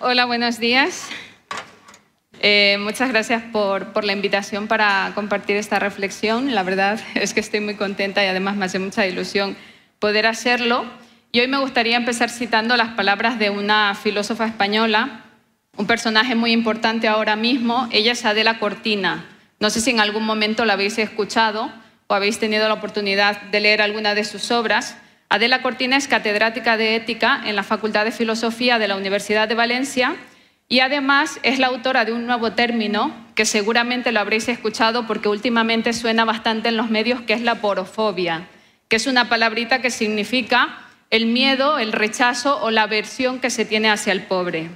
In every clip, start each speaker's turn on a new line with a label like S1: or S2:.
S1: Hola, buenos días. Eh, muchas gracias por, la invitación para compartir esta reflexión. La verdad es que estoy muy contenta y además me hace mucha ilusión poder hacerlo. Y hoy me gustaría empezar citando las palabras de una filósofa española, un personaje muy importante ahora mismo. Ella es Adela Cortina. No sé si en algún momento la habéis escuchado o habéis tenido la oportunidad de leer alguna de sus obras. Adela Cortina es catedrática de ética en la Facultad de Filosofía de la Universidad de Valencia y además es la autora de un nuevo término que seguramente lo habréis escuchado porque últimamente suena bastante en los medios, que es la porofobia, que es una palabrita que significa el miedo, el rechazo o la aversión que se tiene hacia el pobre.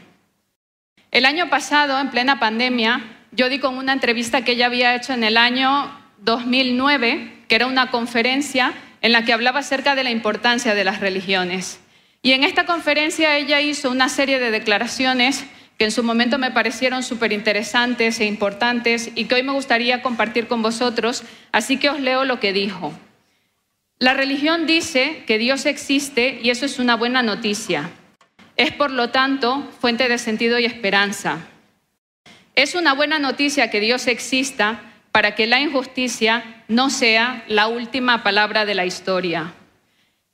S1: El año pasado, en plena pandemia, yo di con una entrevista que ella había hecho en el año 2009, que era una conferencia en la que hablaba acerca de la importancia de las religiones. Y en esta conferencia ella hizo una serie de declaraciones que en su momento me parecieron súper interesantes e importantes y que hoy me gustaría compartir con vosotros, así que os leo lo que dijo. La religión dice que Dios existe y eso es una buena noticia. Es, por lo tanto, fuente de sentido y esperanza. Es una buena noticia que Dios exista para que la injusticia no sea la última palabra de la historia.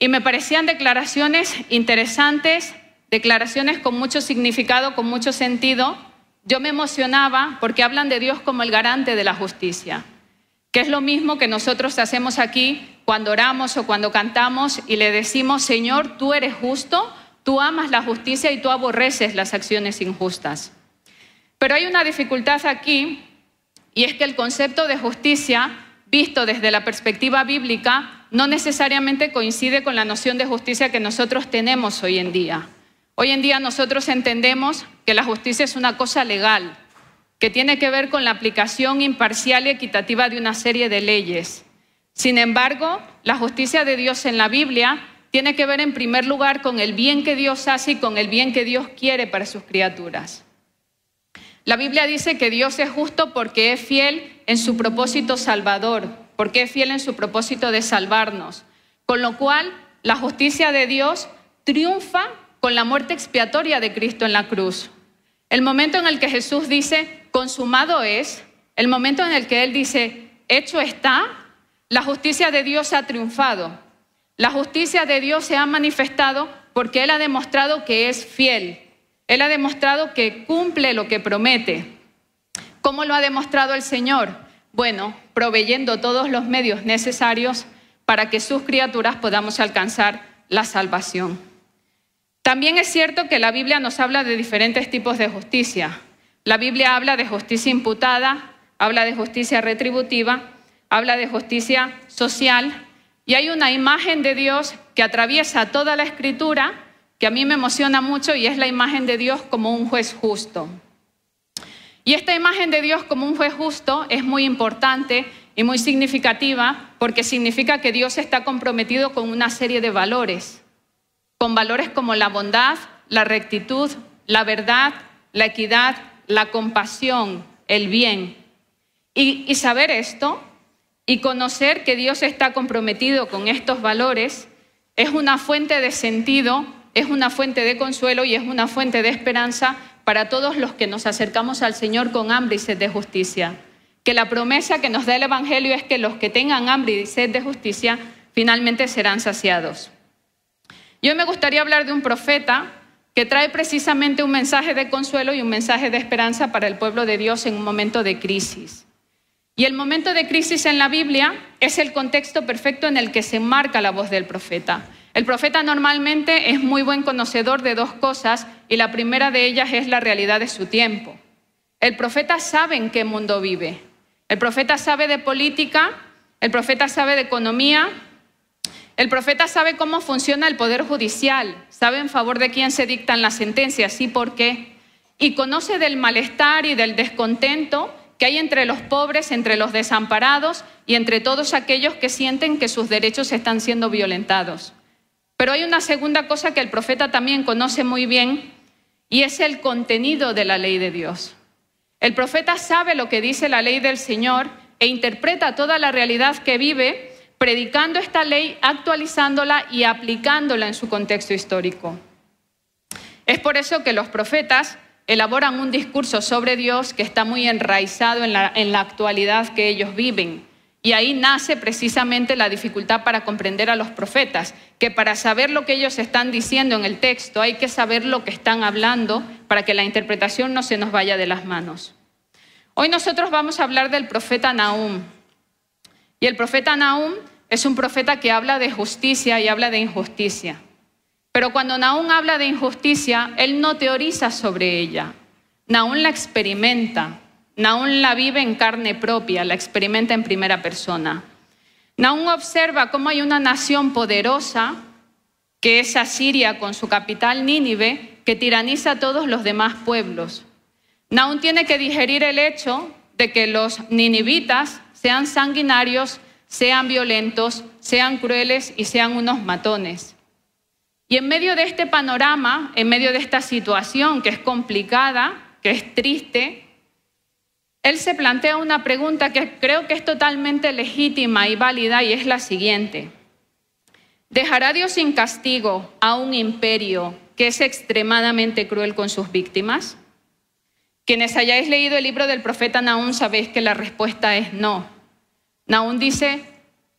S1: Y me parecían declaraciones interesantes, declaraciones con mucho significado, con mucho sentido. Yo me emocionaba porque hablan de Dios como el garante de la justicia, que es lo mismo que nosotros hacemos aquí cuando oramos o cuando cantamos y le decimos, Señor, tú eres justo, tú amas la justicia y tú aborreces las acciones injustas. Pero hay una dificultad aquí y es que el concepto de justicia, visto desde la perspectiva bíblica, no necesariamente coincide con la noción de justicia que nosotros tenemos hoy en día. Hoy en día nosotros entendemos que la justicia es una cosa legal, que tiene que ver con la aplicación imparcial y equitativa de una serie de leyes. Sin embargo, la justicia de Dios en la Biblia tiene que ver en primer lugar con el bien que Dios hace y con el bien que Dios quiere para sus criaturas. La Biblia dice que Dios es justo porque es fiel en su propósito salvador, porque es fiel en su propósito de salvarnos. Con lo cual, la justicia de Dios triunfa con la muerte expiatoria de Cristo en la cruz. El momento en el que Jesús dice, consumado es, el momento en el que Él dice, hecho está, la justicia de Dios ha triunfado. La justicia de Dios se ha manifestado porque Él ha demostrado que es fiel, él ha demostrado que cumple lo que promete. ¿Cómo lo ha demostrado el Señor? Bueno, proveyendo todos los medios necesarios para que sus criaturas podamos alcanzar la salvación. También es cierto que la Biblia nos habla de diferentes tipos de justicia. La Biblia habla de justicia imputada, habla de justicia retributiva, habla de justicia social y hay una imagen de Dios que atraviesa toda la escritura que a mí me emociona mucho y es la imagen de Dios como un juez justo. Y esta imagen de Dios como un juez justo es muy importante y muy significativa porque significa que Dios está comprometido con una serie de valores, con valores como la bondad, la rectitud, la verdad, la equidad, la compasión, el bien. Y, y saber esto y conocer que Dios está comprometido con estos valores es una fuente de sentido es una fuente de consuelo y es una fuente de esperanza para todos los que nos acercamos al Señor con hambre y sed de justicia. Que la promesa que nos da el Evangelio es que los que tengan hambre y sed de justicia finalmente serán saciados. Yo me gustaría hablar de un profeta que trae precisamente un mensaje de consuelo y un mensaje de esperanza para el pueblo de Dios en un momento de crisis. Y el momento de crisis en la Biblia es el contexto perfecto en el que se marca la voz del profeta. El profeta normalmente es muy buen conocedor de dos cosas y la primera de ellas es la realidad de su tiempo. El profeta sabe en qué mundo vive. El profeta sabe de política, el profeta sabe de economía, el profeta sabe cómo funciona el poder judicial, sabe en favor de quién se dictan las sentencias y por qué, y conoce del malestar y del descontento que hay entre los pobres, entre los desamparados y entre todos aquellos que sienten que sus derechos están siendo violentados. Pero hay una segunda cosa que el profeta también conoce muy bien y es el contenido de la ley de Dios. El profeta sabe lo que dice la ley del Señor e interpreta toda la realidad que vive predicando esta ley, actualizándola y aplicándola en su contexto histórico. Es por eso que los profetas elaboran un discurso sobre Dios que está muy enraizado en la, actualidad que ellos viven. Y ahí nace precisamente la dificultad para comprender a los profetas, que para saber lo que ellos están diciendo en el texto hay que saber lo que están hablando para que la interpretación no se nos vaya de las manos. Hoy nosotros vamos a hablar del profeta Nahum. Y el profeta Nahum es un profeta que habla de justicia y habla de injusticia. Pero cuando Nahum habla de injusticia, él no teoriza sobre ella. Nahum la experimenta, Nahum la vive en carne propia, la experimenta en primera persona. Nahum observa cómo hay una nación poderosa, que es Asiria con su capital Nínive, que tiraniza a todos los demás pueblos. Nahum tiene que digerir el hecho de que los ninivitas sean sanguinarios, sean violentos, sean crueles y sean unos matones. Y en medio de este panorama, en medio de esta situación que es complicada, que es triste, él se plantea una pregunta que creo que es totalmente legítima y válida y es la siguiente. ¿Dejará Dios sin castigo a un imperio que es extremadamente cruel con sus víctimas? Quienes hayáis leído el libro del profeta Naún sabéis que la respuesta es no. Naún dice,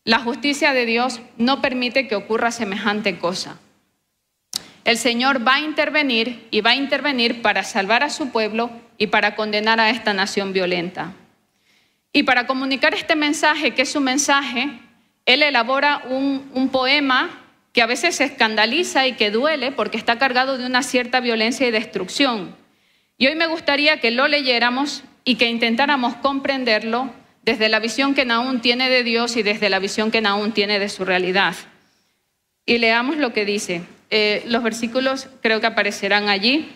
S1: la justicia de Dios no permite que ocurra semejante cosa. El Señor va a intervenir y va a intervenir para salvar a su pueblo y para condenar a esta nación violenta. Y para comunicar este mensaje, que es un mensaje, Él elabora un, poema que a veces se escandaliza y que duele porque está cargado de una cierta violencia y destrucción. Y hoy me gustaría que lo leyéramos y que intentáramos comprenderlo desde la visión que Naún tiene de Dios y desde la visión que Naún tiene de su realidad. Y leamos lo que dice. Eh, los versículos creo que aparecerán allí.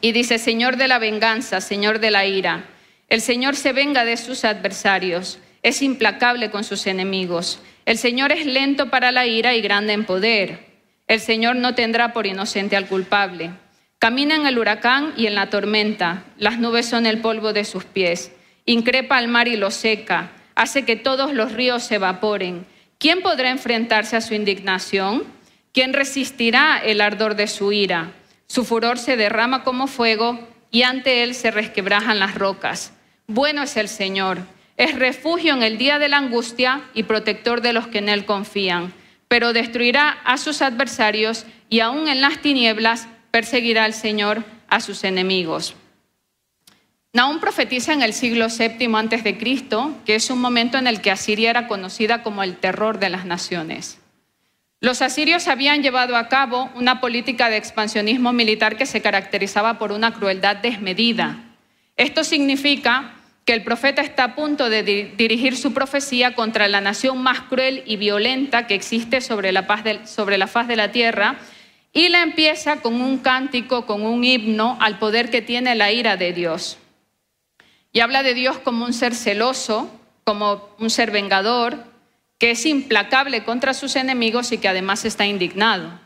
S1: Y dice, Señor de la venganza, Señor de la ira, el Señor se venga de sus adversarios, es implacable con sus enemigos. El Señor es lento para la ira y grande en poder. El Señor no tendrá por inocente al culpable. Camina en el huracán y en la tormenta, las nubes son el polvo de sus pies. Increpa al mar y lo seca, hace que todos los ríos se evaporen. ¿Quién podrá enfrentarse a su indignación? ¿Quién resistirá el ardor de su ira? Su furor se derrama como fuego y ante él se resquebrajan las rocas. Bueno es el Señor, es refugio en el día de la angustia y protector de los que en él confían, pero destruirá a sus adversarios y aún en las tinieblas perseguirá al Señor a sus enemigos. Nahum profetiza en el siglo VII antes de Cristo, que es un momento en el que Asiria era conocida como el terror de las naciones. Los asirios habían llevado a cabo una política de expansionismo militar que se caracterizaba por una crueldad desmedida. Esto significa que el profeta está a punto de dirigir su profecía contra la nación más cruel y violenta que existe sobre la, sobre la faz de la tierra y la empieza con un cántico, con un himno al poder que tiene la ira de Dios. Y habla de Dios como un ser celoso, como un ser vengador, que es implacable contra sus enemigos y que además está indignado.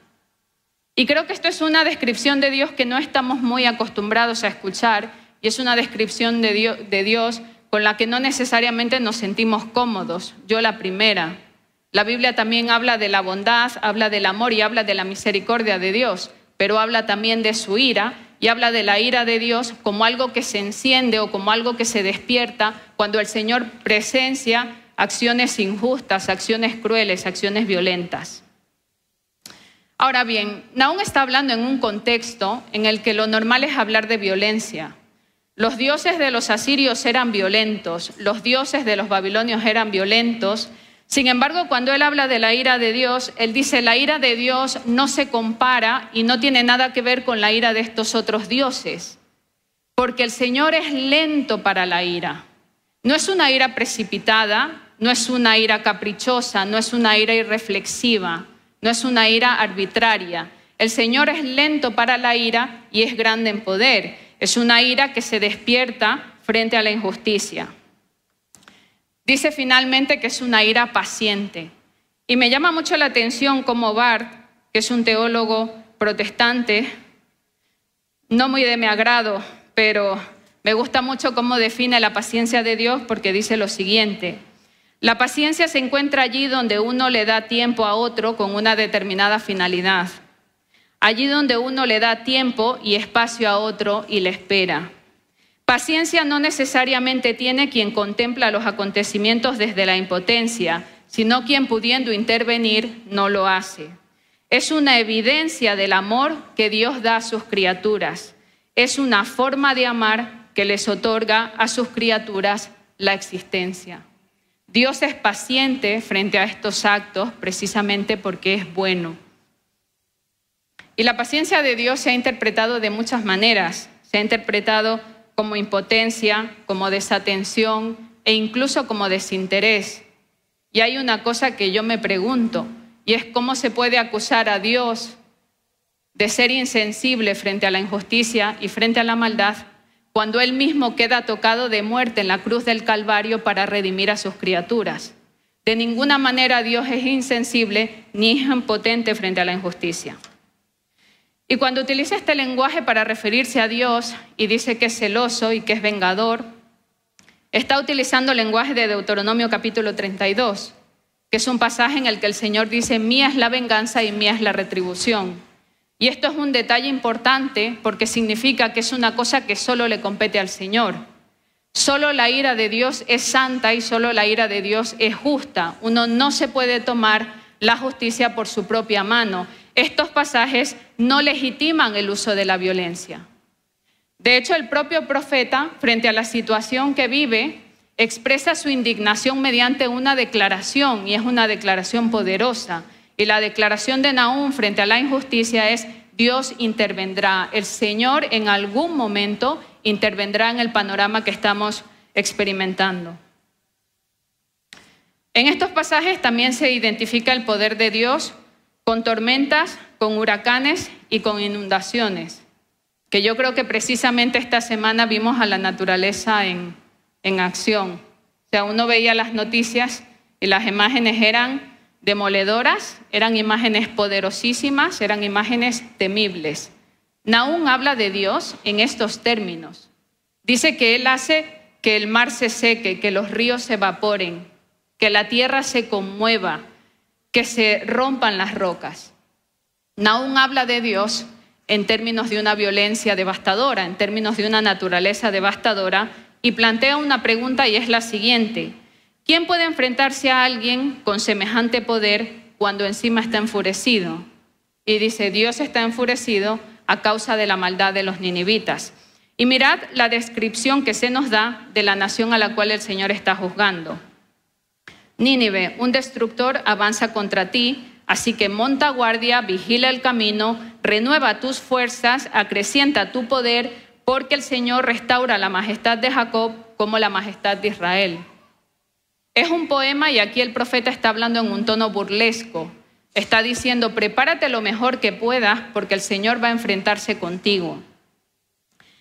S1: Y creo que esto es una descripción de Dios que no estamos muy acostumbrados a escuchar y es una descripción de Dios, de Dios con la que no necesariamente nos sentimos cómodos. Yo la primera. La Biblia también habla de la bondad, habla del amor y habla de la misericordia de Dios, pero habla también de su ira y habla de la ira de Dios como algo que se enciende o como algo que se despierta cuando el Señor presencia acciones injustas, acciones crueles, acciones violentas. Ahora bien, Naún está hablando en un contexto en el que lo normal es hablar de violencia. Los dioses de los asirios eran violentos, los dioses de los babilonios eran violentos. Sin embargo, cuando él habla de la ira de Dios, él dice, la ira de Dios no se compara y no tiene nada que ver con la ira de estos otros dioses, porque el Señor es lento para la ira. No es una ira precipitada, no es una ira caprichosa, no es una ira irreflexiva, no es una ira arbitraria. El Señor es lento para la ira y es grande en poder. Es una ira que se despierta frente a la injusticia. Dice finalmente que es una ira paciente. Y me llama mucho la atención como Bart, que es un teólogo protestante, no muy de mi agrado, pero me gusta mucho cómo define la paciencia de Dios porque dice lo siguiente. La paciencia se encuentra allí donde uno le da tiempo a otro con una determinada finalidad. allí donde uno le da tiempo y espacio a otro y le espera. Paciencia no necesariamente tiene quien contempla los acontecimientos desde la impotencia, sino quien pudiendo intervenir no lo hace. Es una evidencia del amor que Dios da a sus criaturas. Es una forma de amar que les otorga a sus criaturas la existencia. Dios es paciente frente a estos actos precisamente porque es bueno. Y la paciencia de Dios se ha interpretado de muchas maneras. Se ha interpretado como impotencia, como desatención e incluso como desinterés. Y hay una cosa que yo me pregunto, y es cómo se puede acusar a Dios de ser insensible frente a la injusticia y frente a la maldad cuando Él mismo queda tocado de muerte en la cruz del Calvario para redimir a sus criaturas. De ninguna manera Dios es insensible ni impotente frente a la injusticia. Y cuando utiliza este lenguaje para referirse a Dios y dice que es celoso y que es vengador, está utilizando el lenguaje de Deuteronomio capítulo 32, que es un pasaje en el que el Señor dice, mía es la venganza y mía es la retribución. Y esto es un detalle importante porque significa que es una cosa que solo le compete al Señor. Solo la ira de Dios es santa y solo la ira de Dios es justa. Uno no se puede tomar la justicia por su propia mano estos pasajes no legitiman el uso de la violencia. De hecho, el propio profeta, frente a la situación que vive, expresa su indignación mediante una declaración, y es una declaración poderosa. Y la declaración de Naúm frente a la injusticia es, Dios intervendrá, el Señor en algún momento intervendrá en el panorama que estamos experimentando. En estos pasajes también se identifica el poder de Dios con tormentas, con huracanes y con inundaciones, que yo creo que precisamente esta semana vimos a la naturaleza en, en acción. O sea, uno veía las noticias y las imágenes eran demoledoras, eran imágenes poderosísimas, eran imágenes temibles. Naún habla de Dios en estos términos. Dice que Él hace que el mar se seque, que los ríos se evaporen, que la tierra se conmueva, que se rompan las rocas. Naún habla de Dios en términos de una violencia devastadora, en términos de una naturaleza devastadora, y plantea una pregunta y es la siguiente. ¿Quién puede enfrentarse a alguien con semejante poder cuando encima está enfurecido? Y dice, Dios está enfurecido a causa de la maldad de los ninivitas. Y mirad la descripción que se nos da de la nación a la cual el Señor está juzgando. Nínive, un destructor avanza contra ti, así que monta guardia, vigila el camino, renueva tus fuerzas, acrecienta tu poder, porque el Señor restaura la majestad de Jacob como la majestad de Israel. Es un poema y aquí el profeta está hablando en un tono burlesco. Está diciendo, prepárate lo mejor que puedas porque el Señor va a enfrentarse contigo.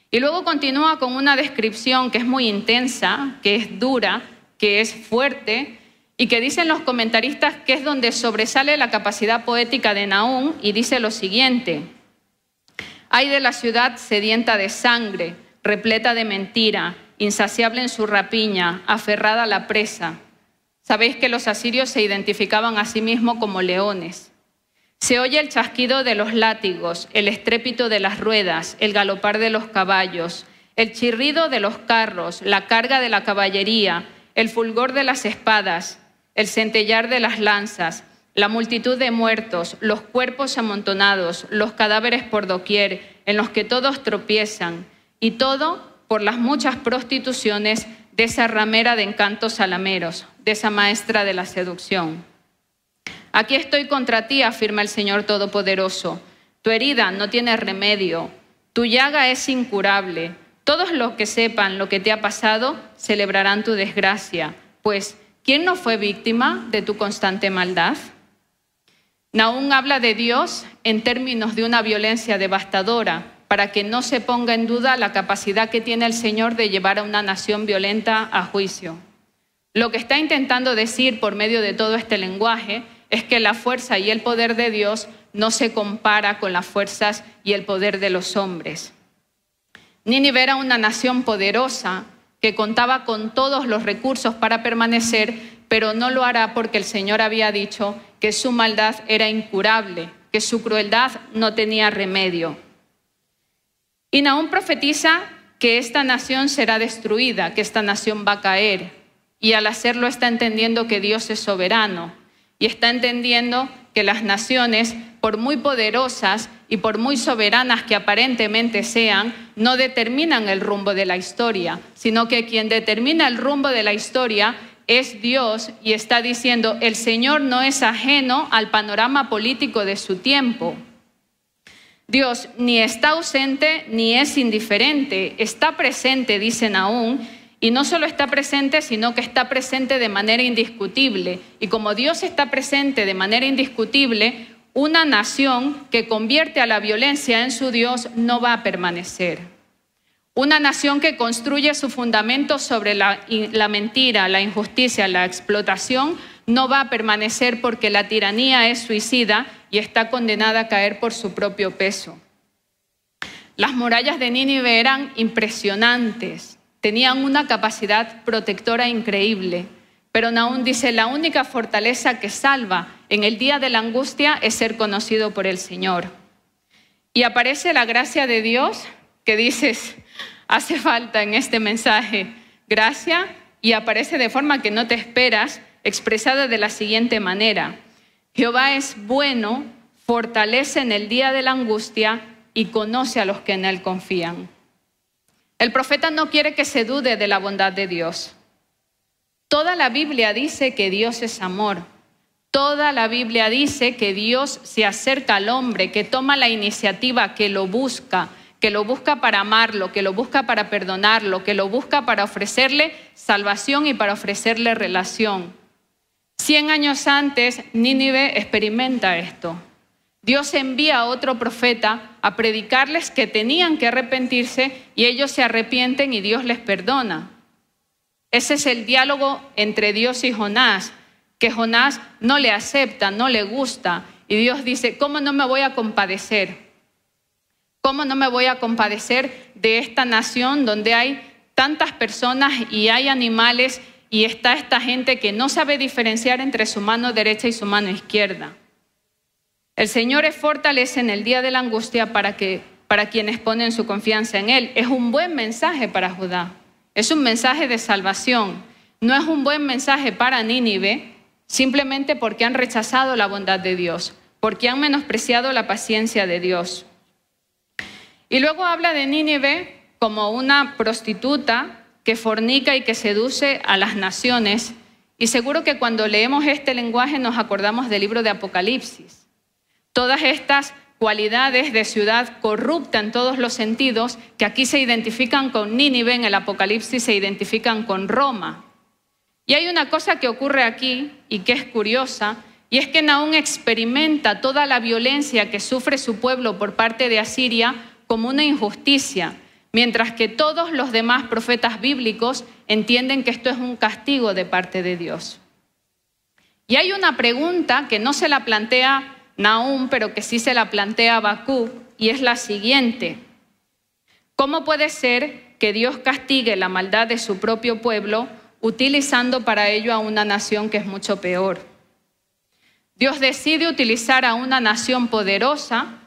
S1: Y luego continúa con una descripción que es muy intensa, que es dura, que es fuerte, y que dicen los comentaristas que es donde sobresale la capacidad poética de Naúm y dice lo siguiente, hay de la ciudad sedienta de sangre, repleta de mentira, insaciable en su rapiña, aferrada a la presa. Sabéis que los asirios se identificaban a sí mismos como leones. Se oye el chasquido de los látigos, el estrépito de las ruedas, el galopar de los caballos, el chirrido de los carros, la carga de la caballería, el fulgor de las espadas, el centellar de las lanzas, la multitud de muertos, los cuerpos amontonados, los cadáveres por doquier, en los que todos tropiezan, y todo por las muchas prostituciones de esa ramera de encantos salameros, de esa maestra de la seducción. Aquí estoy contra ti, afirma el Señor Todopoderoso. Tu herida no tiene remedio, tu llaga es incurable. Todos los que sepan lo que te ha pasado celebrarán tu desgracia, pues ¿Quién no fue víctima de tu constante maldad? Naún habla de Dios en términos de una violencia devastadora para que no se ponga en duda la capacidad que tiene el Señor de llevar a una nación violenta a juicio. Lo que está intentando decir por medio de todo este lenguaje es que la fuerza y el poder de Dios no se compara con las fuerzas y el poder de los hombres. Nínive era una nación poderosa que contaba con todos los recursos para permanecer, pero no lo hará porque el Señor había dicho que su maldad era incurable, que su crueldad no tenía remedio. Y Nahum profetiza que esta nación será destruida, que esta nación va a caer. Y al hacerlo está entendiendo que Dios es soberano y está entendiendo que las naciones, por muy poderosas y por muy soberanas que aparentemente sean, no determinan el rumbo de la historia, sino que quien determina el rumbo de la historia es Dios y está diciendo, el Señor no es ajeno al panorama político de su tiempo. Dios ni está ausente ni es indiferente, está presente, dicen aún, y no solo está presente, sino que está presente de manera indiscutible. Y como Dios está presente de manera indiscutible, una nación que convierte a la violencia en su Dios no va a permanecer. Una nación que construye su fundamento sobre la, la, mentira, la injusticia, la explotación, no va a permanecer porque la tiranía es suicida y está condenada a caer por su propio peso. Las murallas de Nínive eran impresionantes, tenían una capacidad protectora increíble. Pero Naún dice, la única fortaleza que salva en el día de la angustia es ser conocido por el Señor. Y aparece la gracia de Dios que dices, hace falta en este mensaje gracia y aparece de forma que no te esperas, expresada de la siguiente manera. Jehová es bueno, fortalece en el día de la angustia y conoce a los que en él confían. El profeta no quiere que se dude de la bondad de Dios. Toda la Biblia dice que Dios es amor. Toda la Biblia dice que Dios se acerca al hombre, que toma la iniciativa, que lo busca, que lo busca para amarlo, que lo busca para perdonarlo, que lo busca para ofrecerle salvación y para ofrecerle relación. Cien años antes, Nínive experimenta esto. Dios envía a otro profeta a predicarles que tenían que arrepentirse y ellos se arrepienten y Dios les perdona. Ese es el diálogo entre Dios y Jonás, que Jonás no le acepta, no le gusta. Y Dios dice, ¿cómo no me voy a compadecer? ¿Cómo no me voy a compadecer de esta nación donde hay tantas personas y hay animales y está esta gente que no sabe diferenciar entre su mano derecha y su mano izquierda? El Señor es fortaleza en el día de la angustia para, que, para quienes ponen su confianza en Él. Es un buen mensaje para Judá. Es un mensaje de salvación. No es un buen mensaje para Nínive simplemente porque han rechazado la bondad de Dios, porque han menospreciado la paciencia de Dios. Y luego habla de Nínive como una prostituta que fornica y que seduce a las naciones. Y seguro que cuando leemos este lenguaje nos acordamos del libro de Apocalipsis Todas estas cualidades de ciudad corrupta en todos los sentidos, que aquí se identifican con Nínive, en el Apocalipsis se identifican con Roma. Y hay una cosa que ocurre aquí y que es curiosa, y es que Naún experimenta toda la violencia que sufre su pueblo por parte de Asiria como una injusticia, mientras que todos los demás profetas bíblicos entienden que esto es un castigo de parte de Dios. Y hay una pregunta que no se la plantea Nahum, pero que sí se la plantea Bakú, y es la siguiente. ¿Cómo puede ser que Dios castigue la maldad de su propio pueblo utilizando para ello a una nación que es mucho peor? Dios decide utilizar a una nación poderosa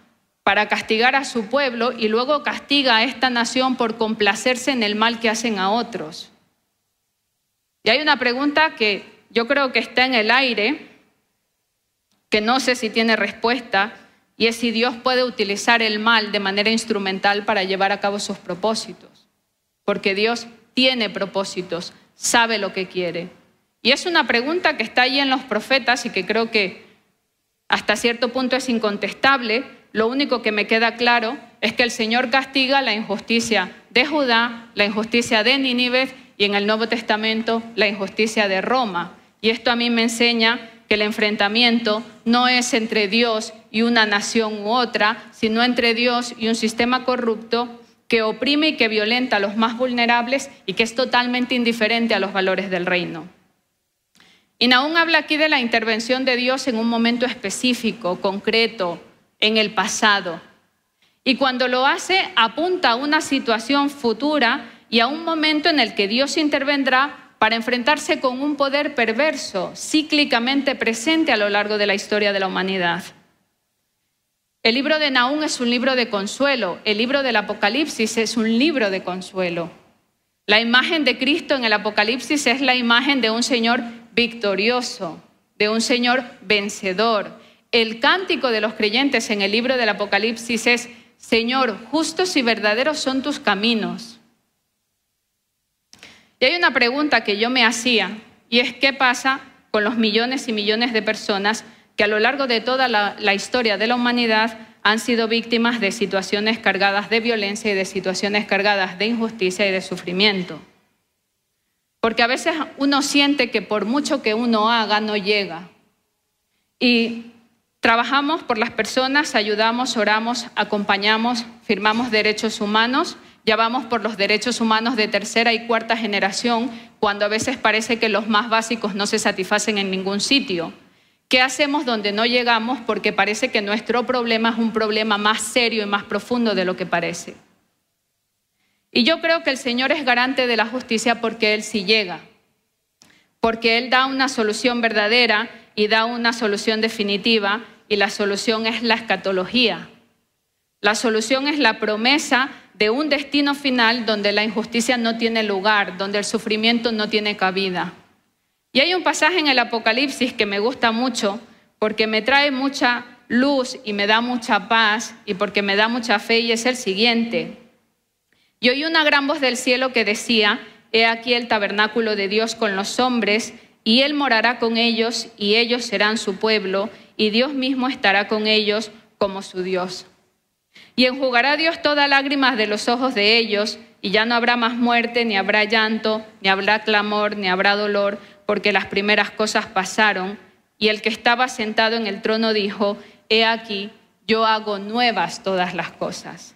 S1: para castigar a su pueblo y luego castiga a esta nación por complacerse en el mal que hacen a otros. Y hay una pregunta que yo creo que está en el aire que no sé si tiene respuesta, y es si Dios puede utilizar el mal de manera instrumental para llevar a cabo sus propósitos. Porque Dios tiene propósitos, sabe lo que quiere. Y es una pregunta que está ahí en los profetas y que creo que hasta cierto punto es incontestable. Lo único que me queda claro es que el Señor castiga la injusticia de Judá, la injusticia de Nínive y en el Nuevo Testamento la injusticia de Roma. Y esto a mí me enseña que el enfrentamiento no es entre Dios y una nación u otra, sino entre Dios y un sistema corrupto que oprime y que violenta a los más vulnerables y que es totalmente indiferente a los valores del reino. Y Naún habla aquí de la intervención de Dios en un momento específico, concreto, en el pasado. Y cuando lo hace, apunta a una situación futura y a un momento en el que Dios intervendrá para enfrentarse con un poder perverso, cíclicamente presente a lo largo de la historia de la humanidad. El libro de Naúm es un libro de consuelo, el libro del Apocalipsis es un libro de consuelo. La imagen de Cristo en el Apocalipsis es la imagen de un Señor victorioso, de un Señor vencedor. El cántico de los creyentes en el libro del Apocalipsis es, Señor, justos y verdaderos son tus caminos. Y hay una pregunta que yo me hacía, y es qué pasa con los millones y millones de personas que a lo largo de toda la, historia de la humanidad han sido víctimas de situaciones cargadas de violencia y de situaciones cargadas de injusticia y de sufrimiento. Porque a veces uno siente que por mucho que uno haga no llega. Y trabajamos por las personas, ayudamos, oramos, acompañamos, firmamos derechos humanos, ya vamos por los derechos humanos de tercera y cuarta generación, cuando a veces parece que los más básicos no se satisfacen en ningún sitio. ¿Qué hacemos donde no llegamos? Porque parece que nuestro problema es un problema más serio y más profundo de lo que parece. Y yo creo que el Señor es garante de la justicia porque Él sí llega, porque Él da una solución verdadera y da una solución definitiva, y la solución es la escatología. La solución es la promesa de un destino final donde la injusticia no tiene lugar, donde el sufrimiento no tiene cabida. Y hay un pasaje en el Apocalipsis que me gusta mucho porque me trae mucha luz y me da mucha paz y porque me da mucha fe y es el siguiente. Y oí una gran voz del cielo que decía, He aquí el tabernáculo de Dios con los hombres, y Él morará con ellos, y ellos serán su pueblo, y Dios mismo estará con ellos como su Dios. Y enjugará Dios todas lágrimas de los ojos de ellos, y ya no habrá más muerte, ni habrá llanto, ni habrá clamor, ni habrá dolor porque las primeras cosas pasaron, y el que estaba sentado en el trono dijo, He aquí, yo hago nuevas todas las cosas.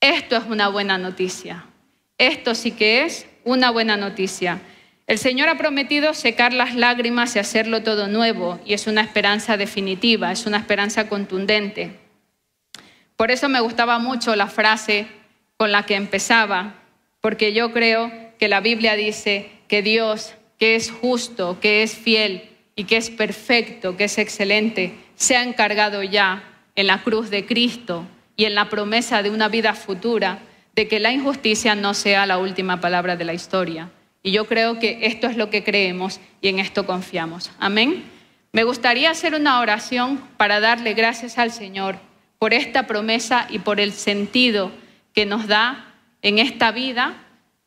S1: Esto es una buena noticia. Esto sí que es una buena noticia. El Señor ha prometido secar las lágrimas y hacerlo todo nuevo, y es una esperanza definitiva, es una esperanza contundente. Por eso me gustaba mucho la frase con la que empezaba, porque yo creo que la Biblia dice que Dios que es justo, que es fiel y que es perfecto, que es excelente, se ha encargado ya en la cruz de Cristo y en la promesa de una vida futura de que la injusticia no sea la última palabra de la historia. Y yo creo que esto es lo que creemos y en esto confiamos. Amén. Me gustaría hacer una oración para darle gracias al Señor por esta promesa y por el sentido que nos da en esta vida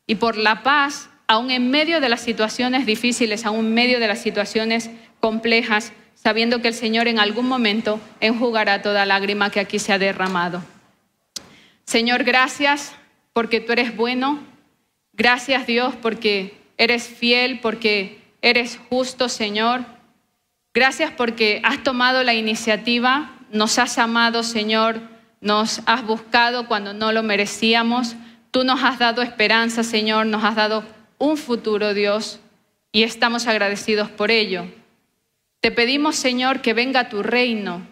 S1: y por la paz aún en medio de las situaciones difíciles, aún en medio de las situaciones complejas, sabiendo que el Señor en algún momento enjugará toda lágrima que aquí se ha derramado. Señor, gracias porque tú eres bueno. Gracias Dios porque eres fiel, porque eres justo, Señor. Gracias porque has tomado la iniciativa, nos has amado, Señor, nos has buscado cuando no lo merecíamos. Tú nos has dado esperanza, Señor, nos has dado un futuro, Dios, y estamos agradecidos por ello. Te pedimos, Señor, que venga tu reino.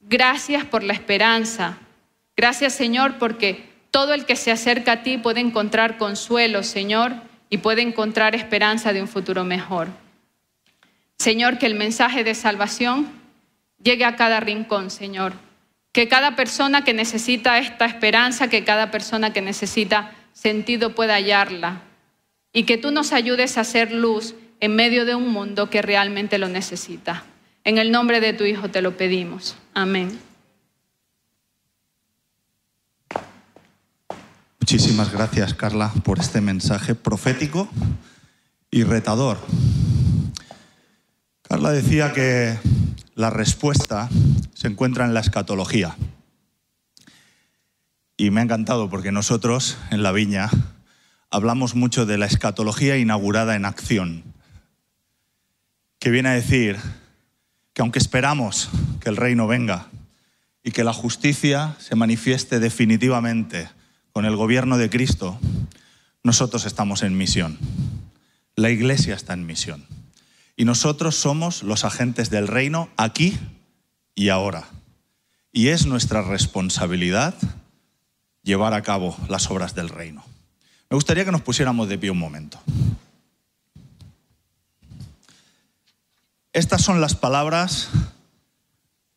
S1: Gracias por la esperanza. Gracias, Señor, porque todo el que se acerca a ti puede encontrar consuelo, Señor, y puede encontrar esperanza de un futuro mejor. Señor, que el mensaje de salvación llegue a cada rincón, Señor. Que cada persona que necesita esta esperanza, que cada persona que necesita sentido pueda hallarla y que tú nos ayudes a hacer luz en medio de un mundo que realmente lo necesita. En el nombre de tu Hijo te lo pedimos. Amén.
S2: Muchísimas gracias, Carla, por este mensaje profético y retador. Carla decía que la respuesta se encuentra en la escatología. Y me ha encantado porque nosotros en la viña hablamos mucho de la escatología inaugurada en acción, que viene a decir que aunque esperamos que el reino venga y que la justicia se manifieste definitivamente con el gobierno de Cristo, nosotros estamos en misión. La iglesia está en misión. Y nosotros somos los agentes del reino aquí y ahora. Y es nuestra responsabilidad llevar a cabo las obras del reino. Me gustaría que nos pusiéramos de pie un momento. Estas son las palabras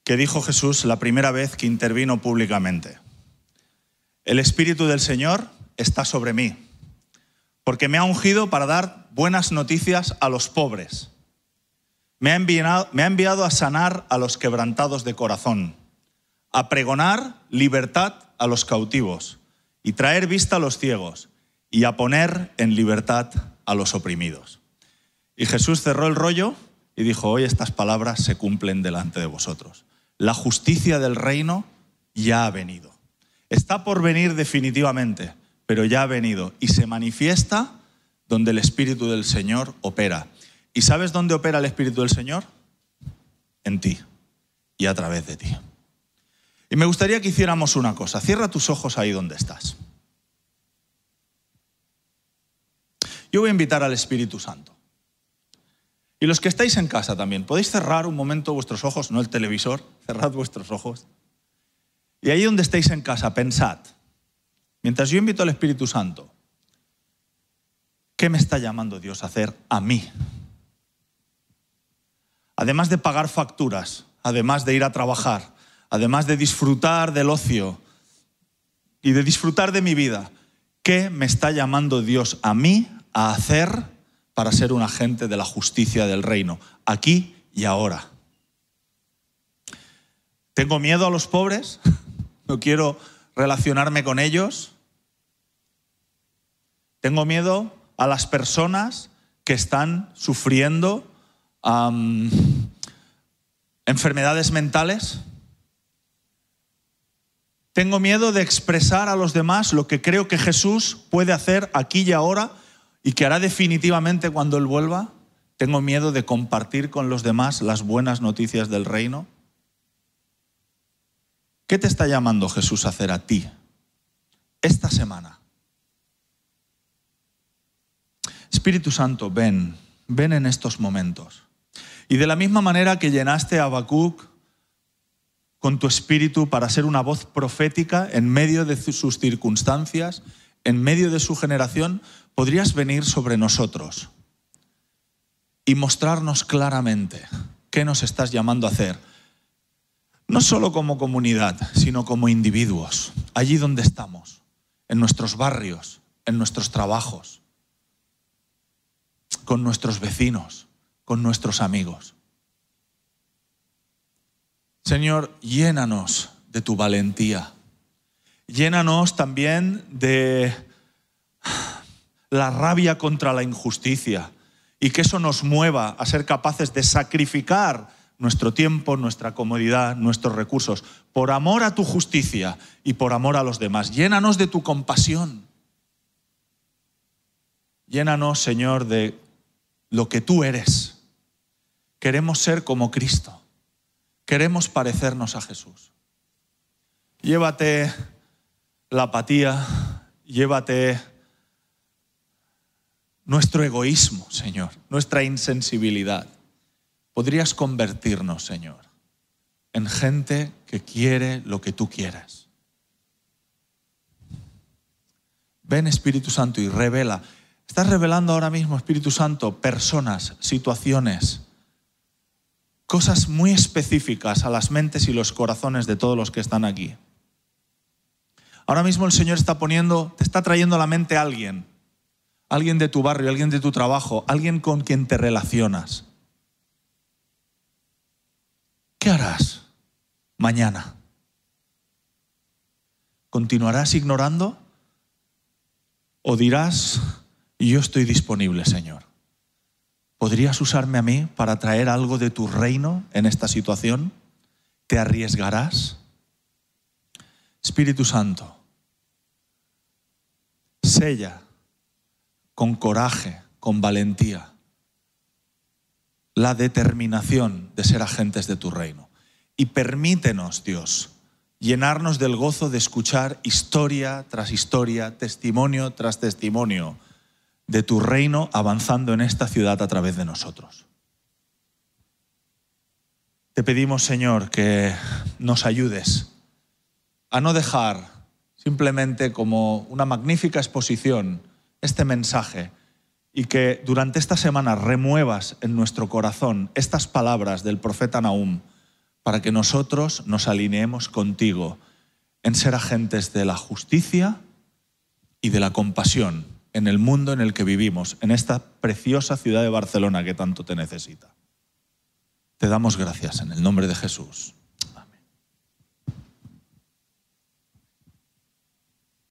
S2: que dijo Jesús la primera vez que intervino públicamente. El Espíritu del Señor está sobre mí, porque me ha ungido para dar buenas noticias a los pobres. Me ha enviado, me ha enviado a sanar a los quebrantados de corazón, a pregonar libertad a los cautivos y traer vista a los ciegos y a poner en libertad a los oprimidos. Y Jesús cerró el rollo y dijo, hoy estas palabras se cumplen delante de vosotros. La justicia del reino ya ha venido. Está por venir definitivamente, pero ya ha venido y se manifiesta donde el Espíritu del Señor opera. ¿Y sabes dónde opera el Espíritu del Señor? En ti y a través de ti. Y me gustaría que hiciéramos una cosa. Cierra tus ojos ahí donde estás. Yo voy a invitar al Espíritu Santo. Y los que estáis en casa también, podéis cerrar un momento vuestros ojos, no el televisor, cerrad vuestros ojos. Y ahí donde estéis en casa, pensad, mientras yo invito al Espíritu Santo, ¿qué me está llamando Dios a hacer a mí? Además de pagar facturas, además de ir a trabajar, además de disfrutar del ocio y de disfrutar de mi vida, ¿qué me está llamando Dios a mí a hacer para ser un agente de la justicia del reino, aquí y ahora. ¿Tengo miedo a los pobres? ¿No quiero relacionarme con ellos? ¿Tengo miedo a las personas que están sufriendo enfermedades mentales? Tengo miedo de expresar a los demás lo que creo que Jesús puede hacer aquí y ahora y que hará definitivamente cuando Él vuelva? ¿Tengo miedo de compartir con los demás las buenas noticias del reino? ¿Qué te está llamando Jesús a hacer a ti esta semana? Espíritu Santo, ven, ven en estos momentos. Y de la misma manera que llenaste a Habacuc con tu espíritu para ser una voz profética en medio de sus circunstancias, en medio de su generación, podrías venir sobre nosotros y mostrarnos claramente qué nos estás llamando a hacer. No solo como comunidad, sino como individuos, allí donde estamos, en nuestros barrios, en nuestros trabajos, con nuestros vecinos, con nuestros amigos. Señor, llénanos de tu valentía. Llénanos también de la rabia contra la injusticia y que eso nos mueva a ser capaces de sacrificar nuestro tiempo, nuestra comodidad, nuestros recursos, por amor a tu justicia y por amor a los demás. Llénanos de tu compasión. Llénanos, Señor, de lo que tú eres. Queremos ser como Cristo. Queremos parecernos a Jesús. Llévate la apatía, llévate nuestro egoísmo, Señor, nuestra insensibilidad. Podrías convertirnos, Señor, en gente que quiere lo que tú quieras. Ven Espíritu Santo y revela. Estás revelando ahora mismo, Espíritu Santo, personas, situaciones, cosas muy específicas a las mentes y los corazones de todos los que están aquí. Ahora mismo el Señor está poniendo, te está trayendo a la mente a alguien alguien de tu barrio, alguien de tu trabajo, alguien con quien te relacionas. ¿Qué harás mañana? ¿Continuarás ignorando? ¿O dirás, yo estoy disponible, Señor? ¿Podrías usarme a mí para traer algo de tu reino en esta situación? ¿Te arriesgarás? Espíritu Santo, sella con coraje, con valentía, la determinación de ser agentes de tu reino. Y permítenos, Dios, llenarnos del gozo de escuchar historia tras historia, testimonio tras testimonio de tu reino avanzando en esta ciudad a través de nosotros. Te pedimos, Señor, que nos ayudes a no dejar simplemente como una magnífica exposición este mensaje y que durante esta semana remuevas en nuestro corazón estas palabras del profeta Nahum para que nosotros nos alineemos contigo en ser agentes de la justicia y de la compasión en el mundo en el que vivimos, en esta preciosa ciudad de Barcelona que tanto te necesita. Te damos gracias en el nombre de Jesús.